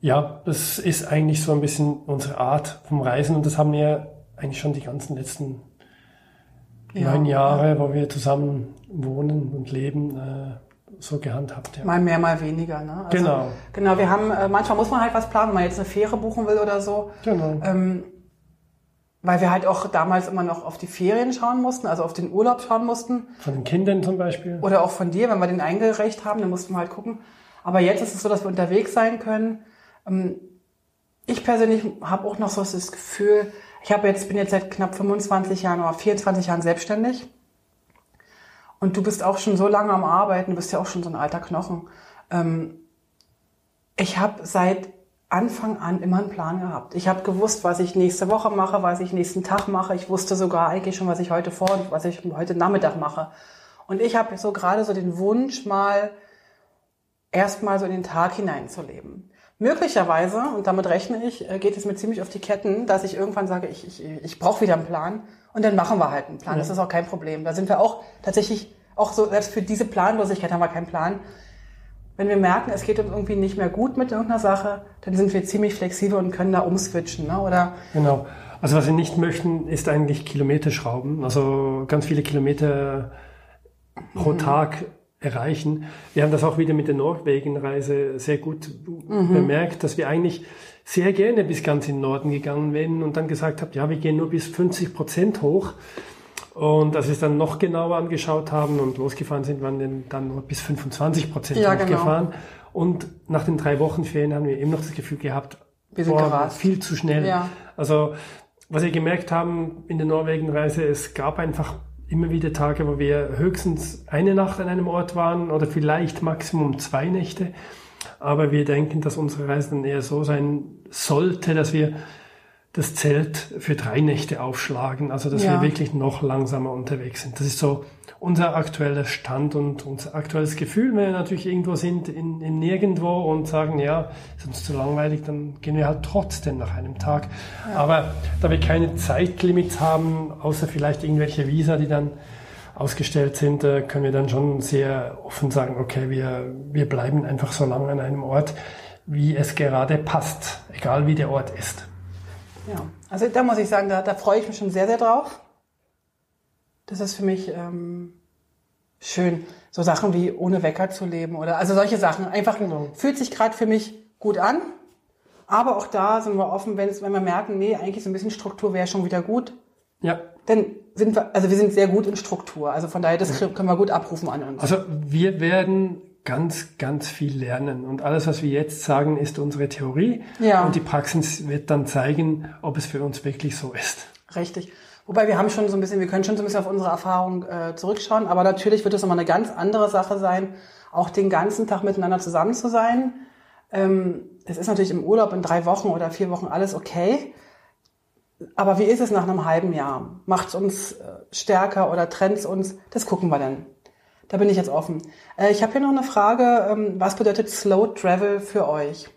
ja, das ist eigentlich so ein bisschen unsere Art vom Reisen und das haben wir eigentlich schon die ganzen letzten ja, neun Jahre, ja. wo wir zusammen wohnen und leben, äh, so gehandhabt. Ja. Mal mehr, mal weniger. Ne? Also, genau. Genau, wir haben, äh, manchmal muss man halt was planen, wenn man jetzt eine Fähre buchen will oder so. Genau. Ähm, weil wir halt auch damals immer noch auf die Ferien schauen mussten, also auf den Urlaub schauen mussten. Von den Kindern zum Beispiel. Oder auch von dir, wenn wir den eingereicht haben, dann mussten wir halt gucken. Aber jetzt ist es so, dass wir unterwegs sein können. Ähm, ich persönlich habe auch noch so das Gefühl, ich habe jetzt, bin jetzt seit knapp 25 Jahren oder 24 Jahren selbstständig. Und du bist auch schon so lange am Arbeiten, du bist ja auch schon so ein alter Knochen. Ähm, ich habe seit Anfang an immer einen Plan gehabt. Ich habe gewusst, was ich nächste Woche mache, was ich nächsten Tag mache. Ich wusste sogar eigentlich schon, was ich heute vor und was ich heute Nachmittag mache. Und ich habe so gerade so den Wunsch, mal erstmal so in den Tag hineinzuleben. Möglicherweise, und damit rechne ich, äh, geht es mir ziemlich auf die Ketten, dass ich irgendwann sage, ich, ich, ich brauche wieder einen Plan und dann machen wir halt einen Plan. Das ist auch kein Problem. Da sind wir auch tatsächlich, auch so, selbst für diese Planlosigkeit haben wir keinen Plan. Wenn wir merken, es geht uns irgendwie nicht mehr gut mit irgendeiner Sache, dann sind wir ziemlich flexibel und können da umswitchen. Ne? Oder genau. Also was wir nicht möchten, ist eigentlich Kilometer schrauben. Also ganz viele Kilometer pro mhm. Tag erreichen. Wir haben das auch wieder mit der Norwegen-Reise sehr gut mhm. bemerkt, dass wir eigentlich sehr gerne bis ganz in den Norden gegangen wären und dann gesagt haben, ja, wir gehen nur bis 50 Prozent hoch. Und als wir es dann noch genauer angeschaut haben und losgefahren sind, waren wir dann nur bis 25 Prozent ja, genau. hochgefahren. Genau. Und nach den drei Wochen Ferien haben wir eben noch das Gefühl gehabt, wir sind boah, viel zu schnell. Ja. Also was wir gemerkt haben in der Norwegen-Reise, es gab einfach immer wieder Tage, wo wir höchstens eine Nacht an einem Ort waren oder vielleicht Maximum zwei Nächte. Aber wir denken, dass unsere Reise dann eher so sein sollte, dass wir das Zelt für drei Nächte aufschlagen, also dass ja. wir wirklich noch langsamer unterwegs sind. Das ist so unser aktueller Stand und unser aktuelles Gefühl. Wenn wir natürlich irgendwo sind in, in nirgendwo und sagen, ja, ist uns zu langweilig, dann gehen wir halt trotzdem nach einem Tag. Ja. Aber da wir keine Zeitlimits haben, außer vielleicht irgendwelche Visa, die dann ausgestellt sind, äh, können wir dann schon sehr offen sagen, okay, wir, wir bleiben einfach so lange an einem Ort, wie es gerade passt, egal wie der Ort ist. Ja, also da muss ich sagen, da, da freue ich mich schon sehr, sehr drauf. Das ist für mich ähm, schön. So Sachen wie ohne Wecker zu leben oder also solche Sachen. Einfach genau. fühlt sich gerade für mich gut an. Aber auch da sind wir offen, wenn, wir merken, nee, eigentlich so ein bisschen Struktur wäre schon wieder gut. Ja. Dann sind wir, also wir sind sehr gut in Struktur. Also von daher, das können wir gut abrufen an uns. Also wir werden ganz, ganz viel lernen. Und alles, was wir jetzt sagen, ist unsere Theorie. Ja. Und die Praxis wird dann zeigen, ob es für uns wirklich so ist. Richtig. Wobei wir haben schon so ein bisschen, wir können schon so ein bisschen auf unsere Erfahrung äh, zurückschauen, aber natürlich wird es nochmal eine ganz andere Sache sein, auch den ganzen Tag miteinander zusammen zu sein. Ähm, das ist natürlich im Urlaub in drei Wochen oder vier Wochen alles okay. Aber wie ist es nach einem halben Jahr? Macht es uns äh, stärker oder trennt es uns? Das gucken wir dann. Da bin ich jetzt offen. Äh, ich habe hier noch eine Frage. Ähm, was bedeutet Slow Travel für euch?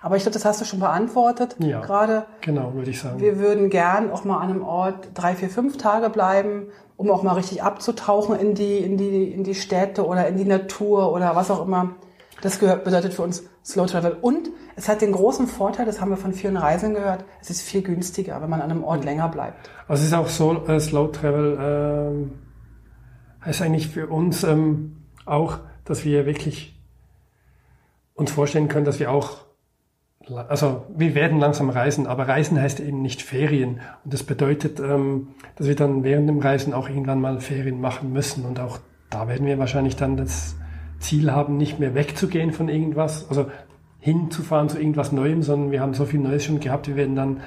Aber ich glaube, das hast du schon beantwortet ja, gerade. Genau, würde ich sagen. Wir würden gern auch mal an einem Ort drei, vier, fünf Tage bleiben, um auch mal richtig abzutauchen in die, in die, in die Städte oder in die Natur oder was auch immer. Das gehört, bedeutet für uns Slow Travel. Und es hat den großen Vorteil, das haben wir von vielen Reisenden gehört, es ist viel günstiger, wenn man an einem Ort länger bleibt. Also es ist auch so, äh, Slow Travel, ähm heißt eigentlich für uns ähm, auch, dass wir wirklich uns vorstellen können, dass wir auch, also wir werden langsam reisen, aber Reisen heißt eben nicht Ferien. Und das bedeutet, ähm, dass wir dann während dem Reisen auch irgendwann mal Ferien machen müssen. Und auch da werden wir wahrscheinlich dann das Ziel haben, nicht mehr wegzugehen von irgendwas, also hinzufahren zu irgendwas Neuem, sondern wir haben so viel Neues schon gehabt, wir werden dann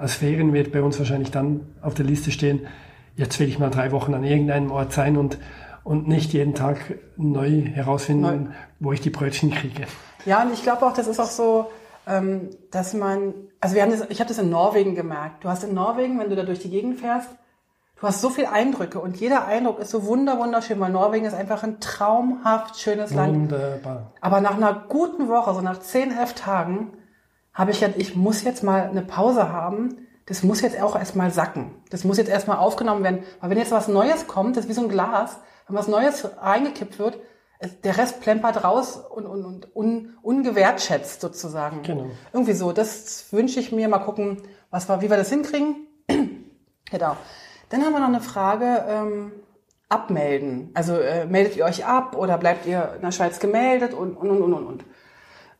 als Ferien wird bei uns wahrscheinlich dann auf der Liste stehen, jetzt will ich mal drei Wochen an irgendeinem Ort sein und, und nicht jeden Tag neu herausfinden, neu. wo ich die Brötchen kriege. Ja, und ich glaube auch, das ist auch so, ähm, dass man, also wir haben das, ich habe das in Norwegen gemerkt. Du hast in Norwegen, wenn du da durch die Gegend fährst, du hast so viele Eindrücke und jeder Eindruck ist so wunder wunderschön, weil Norwegen ist einfach ein traumhaft schönes Land. Wunderbar. Aber nach einer guten Woche, so nach zehn, elf Tagen, habe ich ja, ich muss jetzt mal eine Pause haben. Das muss jetzt auch erstmal sacken. Das muss jetzt erstmal aufgenommen werden. Weil wenn jetzt was Neues kommt, das ist wie so ein Glas, wenn was Neues reingekippt wird, der Rest plempert raus und, und, und un, ungewertschätzt sozusagen. Genau. Irgendwie so. Das wünsche ich mir. Mal gucken, was wir, wie wir das hinkriegen. genau. Dann haben wir noch eine Frage. Ähm, abmelden. Also äh, meldet ihr euch ab oder bleibt ihr in der Schweiz gemeldet und und und und und.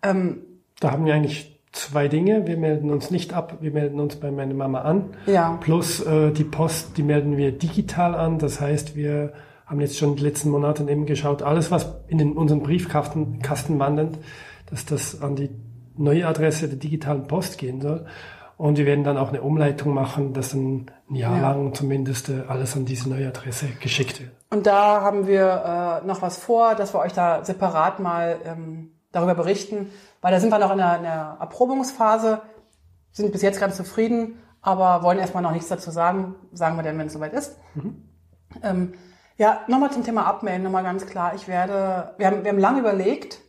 Ähm, da haben wir eigentlich zwei Dinge. Wir melden uns nicht ab, wir melden uns bei meiner Mama an. Ja. Plus äh, die Post, die melden wir digital an. Das heißt, wir haben jetzt schon die letzten Monate eben geschaut, alles was in den, unseren Briefkasten Kasten wandert, dass das an die neue Adresse der digitalen Post gehen soll. Und wir werden dann auch eine Umleitung machen, dass ein Jahr ja. lang zumindest äh, alles an diese neue Adresse geschickt wird. Und da haben wir äh, noch was vor, dass wir euch da separat mal ähm, darüber berichten, weil da sind wir noch in der, in der Erprobungsphase, sind bis jetzt ganz zufrieden, aber wollen erstmal noch nichts dazu sagen. Sagen wir dann, wenn es soweit ist. Mhm. Ähm, ja, nochmal zum Thema Abmelden, nochmal ganz klar. Ich werde, wir haben, wir haben lange überlegt.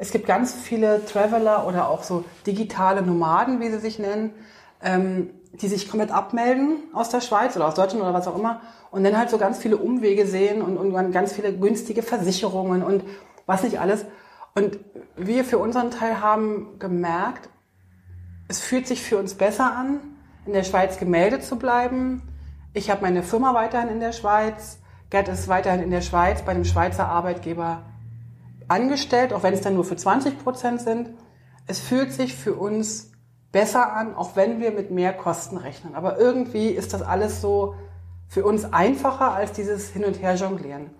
Es gibt ganz viele Traveler oder auch so digitale Nomaden, wie sie sich nennen, ähm, die sich komplett abmelden aus der Schweiz oder aus Deutschland oder was auch immer und dann halt so ganz viele Umwege sehen und, und ganz viele günstige Versicherungen und was nicht alles. Und wir für unseren Teil haben gemerkt, es fühlt sich für uns besser an, in der Schweiz gemeldet zu bleiben. Ich habe meine Firma weiterhin in der Schweiz. Gerd ist weiterhin in der Schweiz bei einem Schweizer Arbeitgeber angestellt, auch wenn es dann nur für 20 Prozent sind. Es fühlt sich für uns besser an, auch wenn wir mit mehr Kosten rechnen. Aber irgendwie ist das alles so für uns einfacher als dieses Hin- und Her jonglieren.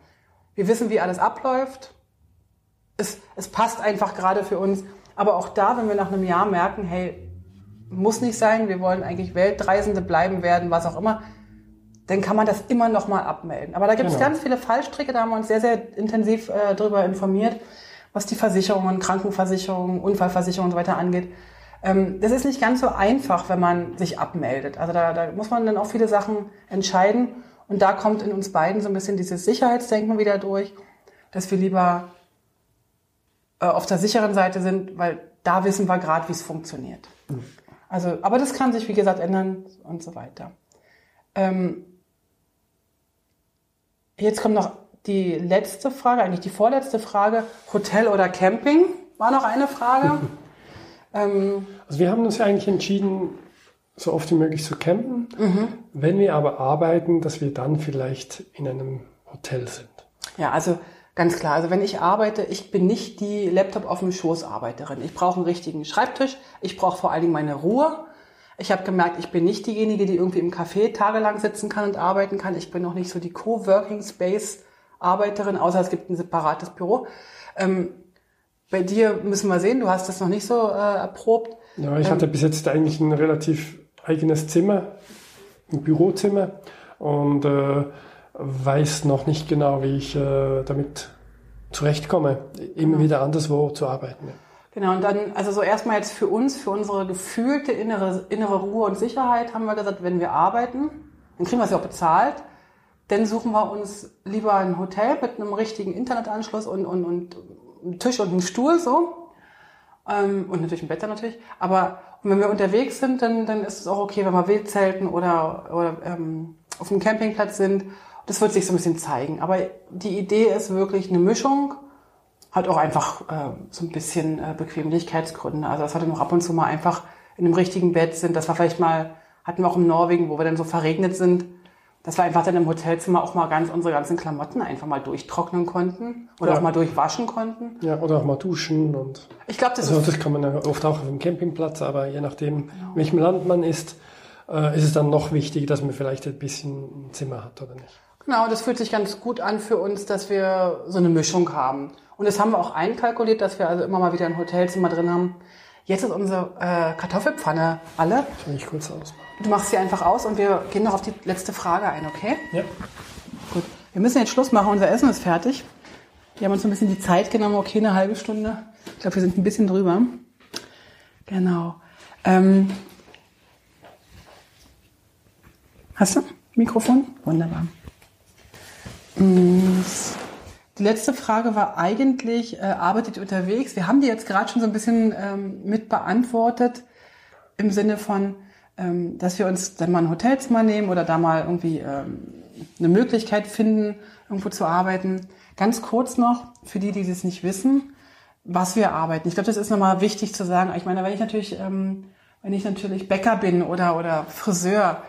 Wir wissen, wie alles abläuft. Es, es passt einfach gerade für uns. Aber auch da, wenn wir nach einem Jahr merken, hey, muss nicht sein, wir wollen eigentlich Weltreisende bleiben werden, was auch immer, dann kann man das immer noch mal abmelden. Aber da gibt es genau. ganz viele Fallstricke, da haben wir uns sehr, sehr intensiv äh, darüber informiert, was die Versicherungen, Krankenversicherungen, Unfallversicherungen und so weiter angeht. Ähm, das ist nicht ganz so einfach, wenn man sich abmeldet. Also da, da muss man dann auch viele Sachen entscheiden. Und da kommt in uns beiden so ein bisschen dieses Sicherheitsdenken wieder durch, dass wir lieber äh, auf der sicheren Seite sind, weil da wissen wir gerade, wie es funktioniert. Mhm. Also, aber das kann sich, wie gesagt, ändern und so weiter. Ähm, Jetzt kommt noch die letzte Frage, eigentlich die vorletzte Frage. Hotel oder Camping war noch eine Frage. ähm, also wir haben uns ja eigentlich entschieden, so oft wie möglich zu campen. Mhm. Wenn wir aber arbeiten, dass wir dann vielleicht in einem Hotel sind. Ja, also ganz klar. Also wenn ich arbeite, ich bin nicht die Laptop auf dem Schoß Arbeiterin. Ich brauche einen richtigen Schreibtisch. Ich brauche vor allen Dingen meine Ruhe. Ich habe gemerkt, ich bin nicht diejenige, die irgendwie im Café tagelang sitzen kann und arbeiten kann. Ich bin noch nicht so die Coworking Space Arbeiterin, außer es gibt ein separates Büro. Ähm, bei dir müssen wir sehen, du hast das noch nicht so äh, erprobt. Ja, ich ähm, hatte bis jetzt eigentlich ein relativ eigenes Zimmer, ein Bürozimmer und äh, weiß noch nicht genau, wie ich äh, damit zurechtkomme, immer mhm. wieder anderswo zu arbeiten. Genau, und dann, also so erstmal jetzt für uns, für unsere gefühlte innere, innere Ruhe und Sicherheit haben wir gesagt, wenn wir arbeiten, dann kriegen wir es ja auch bezahlt, dann suchen wir uns lieber ein Hotel mit einem richtigen Internetanschluss und, und, und einem Tisch und einem Stuhl so. Ähm, und natürlich ein Bett dann natürlich. Aber wenn wir unterwegs sind, dann, dann ist es auch okay, wenn wir Wildzelten oder, oder ähm, auf einem Campingplatz sind. Das wird sich so ein bisschen zeigen. Aber die Idee ist wirklich eine Mischung hat auch einfach äh, so ein bisschen äh, Bequemlichkeitsgründe. Also das hatte noch ab und zu mal einfach in einem richtigen Bett sind. Das war vielleicht mal, hatten wir auch in Norwegen, wo wir dann so verregnet sind, dass wir einfach dann im Hotelzimmer auch mal ganz unsere ganzen Klamotten einfach mal durchtrocknen konnten oder ja. auch mal durchwaschen konnten. Ja, oder auch mal duschen und. Ich glaube, das also, das kann man ja oft auch auf dem Campingplatz, aber je nachdem, genau. in welchem Land man ist, äh, ist es dann noch wichtig, dass man vielleicht ein bisschen ein Zimmer hat oder nicht. Genau, das fühlt sich ganz gut an für uns, dass wir so eine Mischung haben. Und das haben wir auch einkalkuliert, dass wir also immer mal wieder ein Hotelzimmer drin haben. Jetzt ist unsere äh, Kartoffelpfanne alle. Ich kurz ausmachen. Du machst sie einfach aus und wir gehen noch auf die letzte Frage ein, okay? Ja. Gut. Wir müssen jetzt Schluss machen. Unser Essen ist fertig. Wir haben uns ein bisschen die Zeit genommen. Okay, eine halbe Stunde. Ich glaube, wir sind ein bisschen drüber. Genau. Ähm, hast du Mikrofon? Wunderbar. Mm, die letzte Frage war eigentlich, äh, arbeitet ihr unterwegs? Wir haben die jetzt gerade schon so ein bisschen ähm, mit beantwortet im Sinne von, ähm, dass wir uns dann mal ein Hotelzimmer nehmen oder da mal irgendwie ähm, eine Möglichkeit finden, irgendwo zu arbeiten. Ganz kurz noch, für die, die das nicht wissen, was wir arbeiten. Ich glaube, das ist nochmal wichtig zu sagen. Ich meine, wenn ich natürlich, ähm, wenn ich natürlich Bäcker bin oder, oder Friseur,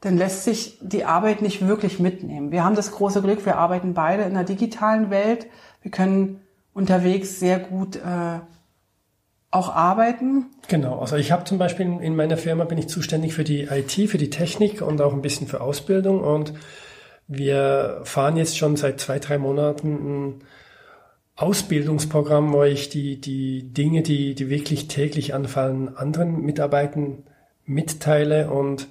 dann lässt sich die Arbeit nicht wirklich mitnehmen. Wir haben das große Glück, wir arbeiten beide in der digitalen Welt. Wir können unterwegs sehr gut äh, auch arbeiten? Genau, also ich habe zum Beispiel in meiner Firma bin ich zuständig für die IT, für die Technik und auch ein bisschen für Ausbildung und wir fahren jetzt schon seit zwei, drei Monaten ein Ausbildungsprogramm, wo ich die, die Dinge, die, die wirklich täglich anfallen, anderen Mitarbeitern mitteile und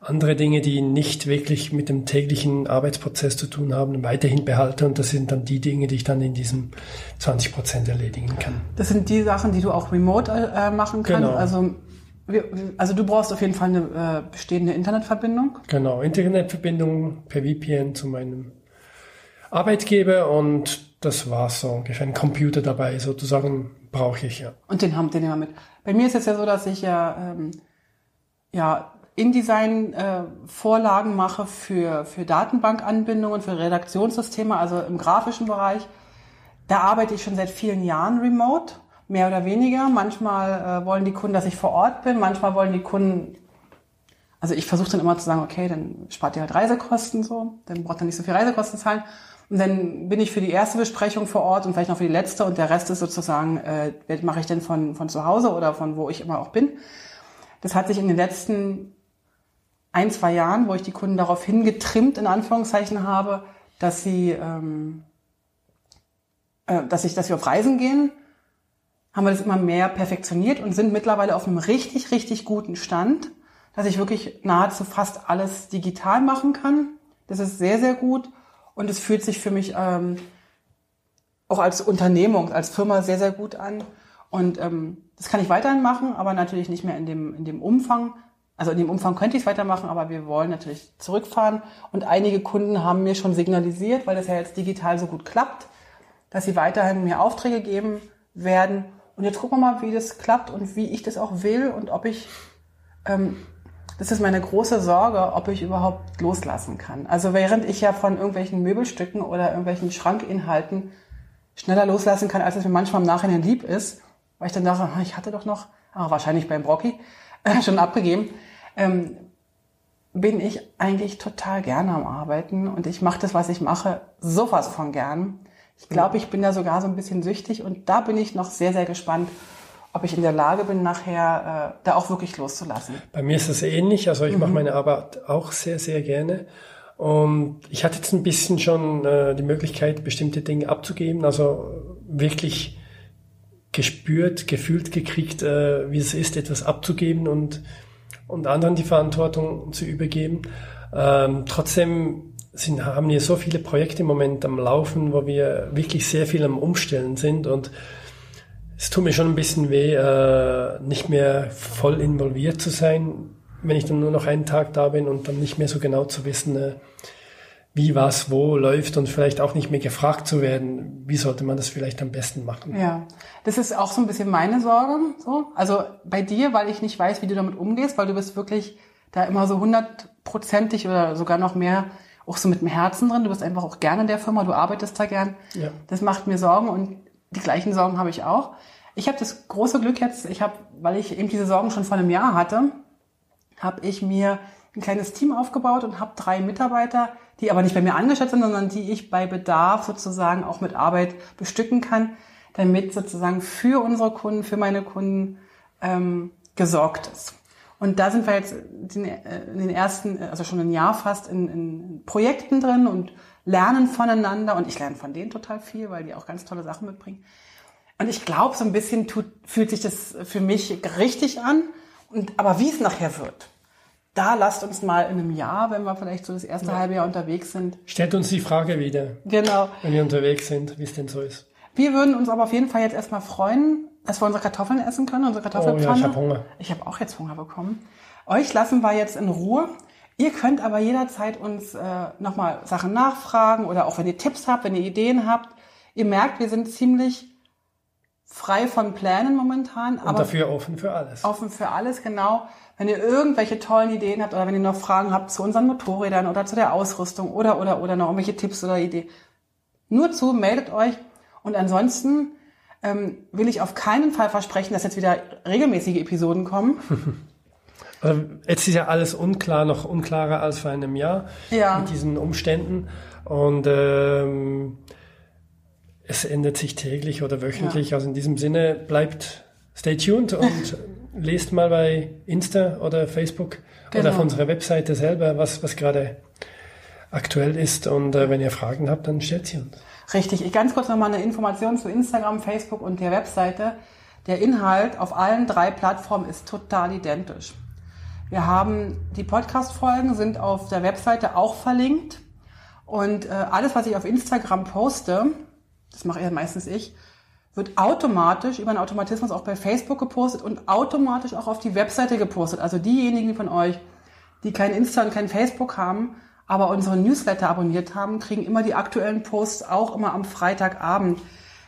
andere Dinge, die nicht wirklich mit dem täglichen Arbeitsprozess zu tun haben, weiterhin behalte. Und das sind dann die Dinge, die ich dann in diesem 20 Prozent erledigen kann. Das sind die Sachen, die du auch remote äh, machen kannst. Genau. Also, wir, also du brauchst auf jeden Fall eine äh, bestehende Internetverbindung. Genau, Internetverbindung per VPN zu meinem Arbeitgeber und das war so ungefähr ein Computer dabei, sozusagen brauche ich ja. Und den haben den immer mit. Bei mir ist es ja so, dass ich ja ähm, ja InDesign-Vorlagen äh, mache für, für Datenbankanbindungen, für Redaktionssysteme, also im grafischen Bereich. Da arbeite ich schon seit vielen Jahren remote, mehr oder weniger. Manchmal äh, wollen die Kunden, dass ich vor Ort bin, manchmal wollen die Kunden, also ich versuche dann immer zu sagen, okay, dann spart ihr halt Reisekosten so, dann braucht ihr nicht so viel Reisekosten zahlen. Und dann bin ich für die erste Besprechung vor Ort und vielleicht noch für die letzte und der Rest ist sozusagen, äh, mache ich dann von, von zu Hause oder von wo ich immer auch bin. Das hat sich in den letzten ein, zwei Jahren, wo ich die Kunden darauf hingetrimmt, in Anführungszeichen habe, dass sie, ähm, äh, dass ich, dass wir auf Reisen gehen, haben wir das immer mehr perfektioniert und sind mittlerweile auf einem richtig, richtig guten Stand, dass ich wirklich nahezu fast alles digital machen kann. Das ist sehr, sehr gut und es fühlt sich für mich ähm, auch als Unternehmung, als Firma sehr, sehr gut an. Und ähm, das kann ich weiterhin machen, aber natürlich nicht mehr in dem, in dem Umfang, also in dem Umfang könnte ich es weitermachen, aber wir wollen natürlich zurückfahren. Und einige Kunden haben mir schon signalisiert, weil das ja jetzt digital so gut klappt, dass sie weiterhin mir Aufträge geben werden. Und jetzt gucken wir mal, wie das klappt und wie ich das auch will und ob ich, ähm, das ist meine große Sorge, ob ich überhaupt loslassen kann. Also während ich ja von irgendwelchen Möbelstücken oder irgendwelchen Schrankinhalten schneller loslassen kann, als es mir manchmal im Nachhinein lieb ist, weil ich dann dachte, ich hatte doch noch, ah, wahrscheinlich beim Brocky, äh, schon abgegeben, ähm, bin ich eigentlich total gerne am Arbeiten und ich mache das, was ich mache, sowas von gern. Ich glaube, ich bin da sogar so ein bisschen süchtig und da bin ich noch sehr, sehr gespannt, ob ich in der Lage bin, nachher äh, da auch wirklich loszulassen. Bei mir ist es ähnlich. Also ich mhm. mache meine Arbeit auch sehr, sehr gerne. Und ich hatte jetzt ein bisschen schon äh, die Möglichkeit, bestimmte Dinge abzugeben. Also wirklich gespürt, gefühlt gekriegt, äh, wie es ist, etwas abzugeben und und anderen die Verantwortung zu übergeben. Ähm, trotzdem sind, haben wir so viele Projekte im Moment am Laufen, wo wir wirklich sehr viel am Umstellen sind und es tut mir schon ein bisschen weh, äh, nicht mehr voll involviert zu sein, wenn ich dann nur noch einen Tag da bin und dann nicht mehr so genau zu wissen, äh, wie was wo läuft und vielleicht auch nicht mehr gefragt zu werden, wie sollte man das vielleicht am besten machen. Ja, das ist auch so ein bisschen meine Sorge. So. Also bei dir, weil ich nicht weiß, wie du damit umgehst, weil du bist wirklich da immer so hundertprozentig oder sogar noch mehr auch so mit dem Herzen drin. Du bist einfach auch gerne in der Firma, du arbeitest da gern. Ja. Das macht mir Sorgen und die gleichen Sorgen habe ich auch. Ich habe das große Glück jetzt, ich habe, weil ich eben diese Sorgen schon vor einem Jahr hatte, habe ich mir ein kleines Team aufgebaut und habe drei Mitarbeiter, die aber nicht bei mir angestellt sind, sondern die ich bei Bedarf sozusagen auch mit Arbeit bestücken kann, damit sozusagen für unsere Kunden, für meine Kunden ähm, gesorgt ist. Und da sind wir jetzt in den ersten, also schon ein Jahr fast in, in Projekten drin und lernen voneinander und ich lerne von denen total viel, weil die auch ganz tolle Sachen mitbringen. Und ich glaube, so ein bisschen tut, fühlt sich das für mich richtig an. Und, aber wie es nachher wird, da lasst uns mal in einem Jahr, wenn wir vielleicht so das erste ja. halbe Jahr unterwegs sind. Stellt uns die Frage wieder. Genau. Wenn wir unterwegs sind, wie es denn so ist. Wir würden uns aber auf jeden Fall jetzt erstmal freuen, dass wir unsere Kartoffeln essen können, unsere Kartoffelpfanne. Oh ja, ich habe Hunger. Ich habe auch jetzt Hunger bekommen. Euch lassen wir jetzt in Ruhe. Ihr könnt aber jederzeit uns äh, nochmal Sachen nachfragen oder auch wenn ihr Tipps habt, wenn ihr Ideen habt. Ihr merkt, wir sind ziemlich frei von Plänen momentan. Und aber dafür offen für alles. Offen für alles, genau. Wenn ihr irgendwelche tollen Ideen habt oder wenn ihr noch Fragen habt zu unseren Motorrädern oder zu der Ausrüstung oder, oder, oder noch irgendwelche Tipps oder Ideen, nur zu, meldet euch. Und ansonsten ähm, will ich auf keinen Fall versprechen, dass jetzt wieder regelmäßige Episoden kommen. Also jetzt ist ja alles unklar, noch unklarer als vor einem Jahr ja. mit diesen Umständen. Und ähm, es ändert sich täglich oder wöchentlich. Ja. Also in diesem Sinne bleibt stay tuned und lest mal bei Insta oder Facebook genau. oder auf unserer Webseite selber, was, was gerade aktuell ist. Und äh, wenn ihr Fragen habt, dann stellt sie uns. Richtig. Ich ganz kurz nochmal eine Information zu Instagram, Facebook und der Webseite. Der Inhalt auf allen drei Plattformen ist total identisch. Wir haben die Podcast-Folgen sind auf der Webseite auch verlinkt. Und äh, alles, was ich auf Instagram poste, das mache ja meistens ich, wird automatisch über einen Automatismus auch bei Facebook gepostet und automatisch auch auf die Webseite gepostet. Also diejenigen von euch, die kein Insta und kein Facebook haben, aber unseren Newsletter abonniert haben, kriegen immer die aktuellen Posts auch immer am Freitagabend.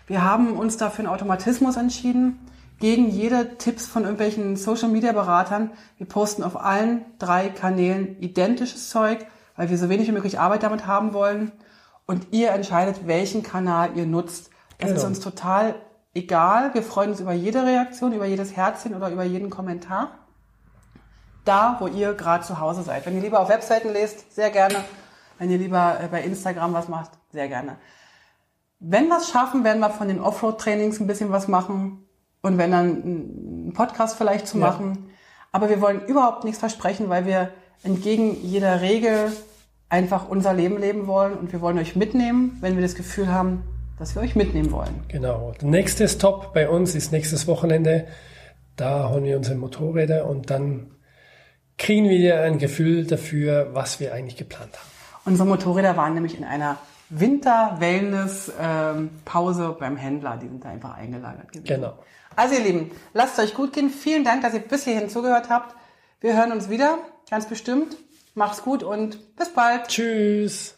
Wir haben uns dafür einen Automatismus entschieden, gegen jede Tipps von irgendwelchen Social Media Beratern. Wir posten auf allen drei Kanälen identisches Zeug, weil wir so wenig wie möglich Arbeit damit haben wollen. Und ihr entscheidet, welchen Kanal ihr nutzt. Das genau. ist uns total egal. Wir freuen uns über jede Reaktion, über jedes Herzchen oder über jeden Kommentar. Da, wo ihr gerade zu Hause seid. Wenn ihr lieber auf Webseiten lest, sehr gerne. Wenn ihr lieber äh, bei Instagram was macht, sehr gerne. Wenn wir es schaffen, werden wir von den Offroad-Trainings ein bisschen was machen und wenn dann ein Podcast vielleicht zu ja. machen. Aber wir wollen überhaupt nichts versprechen, weil wir entgegen jeder Regel einfach unser Leben leben wollen und wir wollen euch mitnehmen, wenn wir das Gefühl haben, dass wir euch mitnehmen wollen. Genau. Der nächste Stop bei uns ist nächstes Wochenende. Da holen wir unsere Motorräder und dann kriegen wir ein Gefühl dafür, was wir eigentlich geplant haben. Unsere Motorräder waren nämlich in einer Winter-Wellness-Pause ähm, beim Händler. Die sind da einfach eingelagert gewesen. Genau. Also ihr Lieben, lasst es euch gut gehen. Vielen Dank, dass ihr bis hierhin zugehört habt. Wir hören uns wieder, ganz bestimmt. Macht's gut und bis bald. Tschüss.